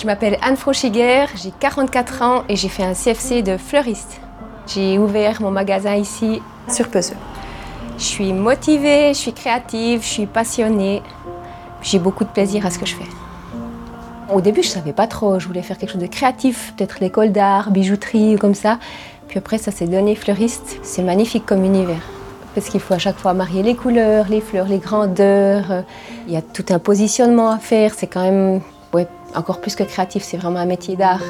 Je m'appelle Anne Frochiguer, j'ai 44 ans et j'ai fait un CFC de fleuriste. J'ai ouvert mon magasin ici sur Peseux. Je suis motivée, je suis créative, je suis passionnée. J'ai beaucoup de plaisir à ce que je fais. Au début, je ne savais pas trop. Je voulais faire quelque chose de créatif, peut-être l'école d'art, bijouterie ou comme ça. Puis après, ça s'est donné fleuriste. C'est magnifique comme univers. Parce qu'il faut à chaque fois marier les couleurs, les fleurs, les grandeurs. Il y a tout un positionnement à faire. C'est quand même encore plus que créatif. C'est vraiment un métier d'art.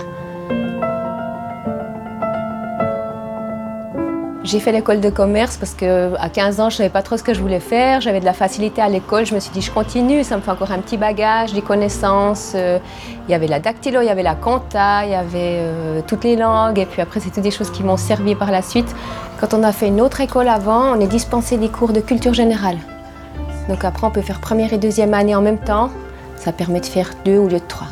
J'ai fait l'école de commerce parce qu'à 15 ans, je ne savais pas trop ce que je voulais faire. J'avais de la facilité à l'école. Je me suis dit, je continue, ça me fait encore un petit bagage, des connaissances. Euh, il y avait la dactylo, il y avait la compta, il y avait euh, toutes les langues. Et puis après, c'était des choses qui m'ont servi par la suite. Quand on a fait une autre école avant, on est dispensé des cours de culture générale. Donc après, on peut faire première et deuxième année en même temps. Ça permet de faire deux au lieu de trois.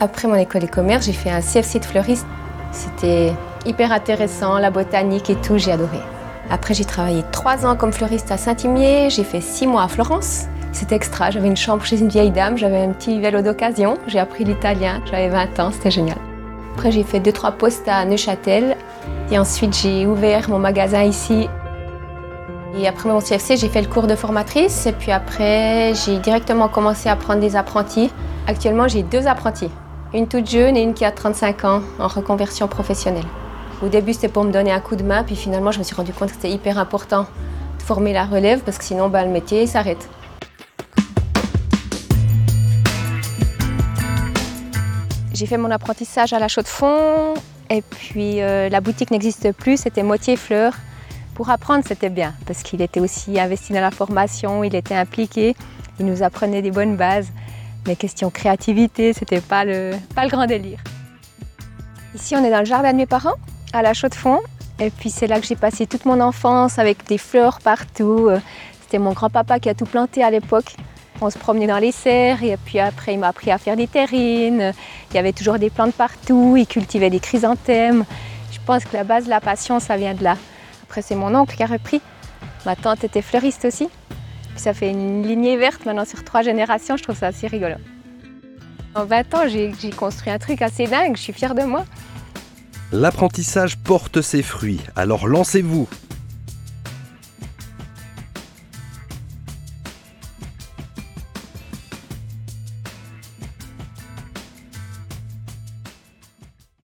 Après mon école de commerce, j'ai fait un CFC de fleuriste. C'était hyper intéressant, la botanique et tout, j'ai adoré. Après, j'ai travaillé trois ans comme fleuriste à Saint-Imier, j'ai fait six mois à Florence. C'était extra, j'avais une chambre chez une vieille dame, j'avais un petit vélo d'occasion, j'ai appris l'italien, j'avais 20 ans, c'était génial. Après, j'ai fait deux, trois postes à Neuchâtel et ensuite j'ai ouvert mon magasin ici. Et après mon CFC, j'ai fait le cours de formatrice et puis après, j'ai directement commencé à prendre des apprentis. Actuellement, j'ai deux apprentis une toute jeune et une qui a 35 ans en reconversion professionnelle. Au début, c'était pour me donner un coup de main, puis finalement, je me suis rendu compte que c'était hyper important de former la relève parce que sinon, bah, le métier s'arrête. J'ai fait mon apprentissage à la Chaux-de-Fonds et puis euh, la boutique n'existe plus, c'était moitié fleurs. Pour apprendre, c'était bien parce qu'il était aussi investi dans la formation, il était impliqué, il nous apprenait des bonnes bases. Les questions créativité, c'était pas le, pas le grand délire. Ici, on est dans le jardin de mes parents, à la Chaux-de-Fonds. Et puis c'est là que j'ai passé toute mon enfance avec des fleurs partout. C'était mon grand-papa qui a tout planté à l'époque. On se promenait dans les serres et puis après il m'a appris à faire des terrines. Il y avait toujours des plantes partout, il cultivait des chrysanthèmes. Je pense que la base de la passion, ça vient de là. C'est mon oncle qui a repris. Ma tante était fleuriste aussi ça fait une lignée verte maintenant sur trois générations, je trouve ça assez rigolo. En 20 ans, j'ai construit un truc assez dingue, je suis fière de moi. L'apprentissage porte ses fruits, alors lancez-vous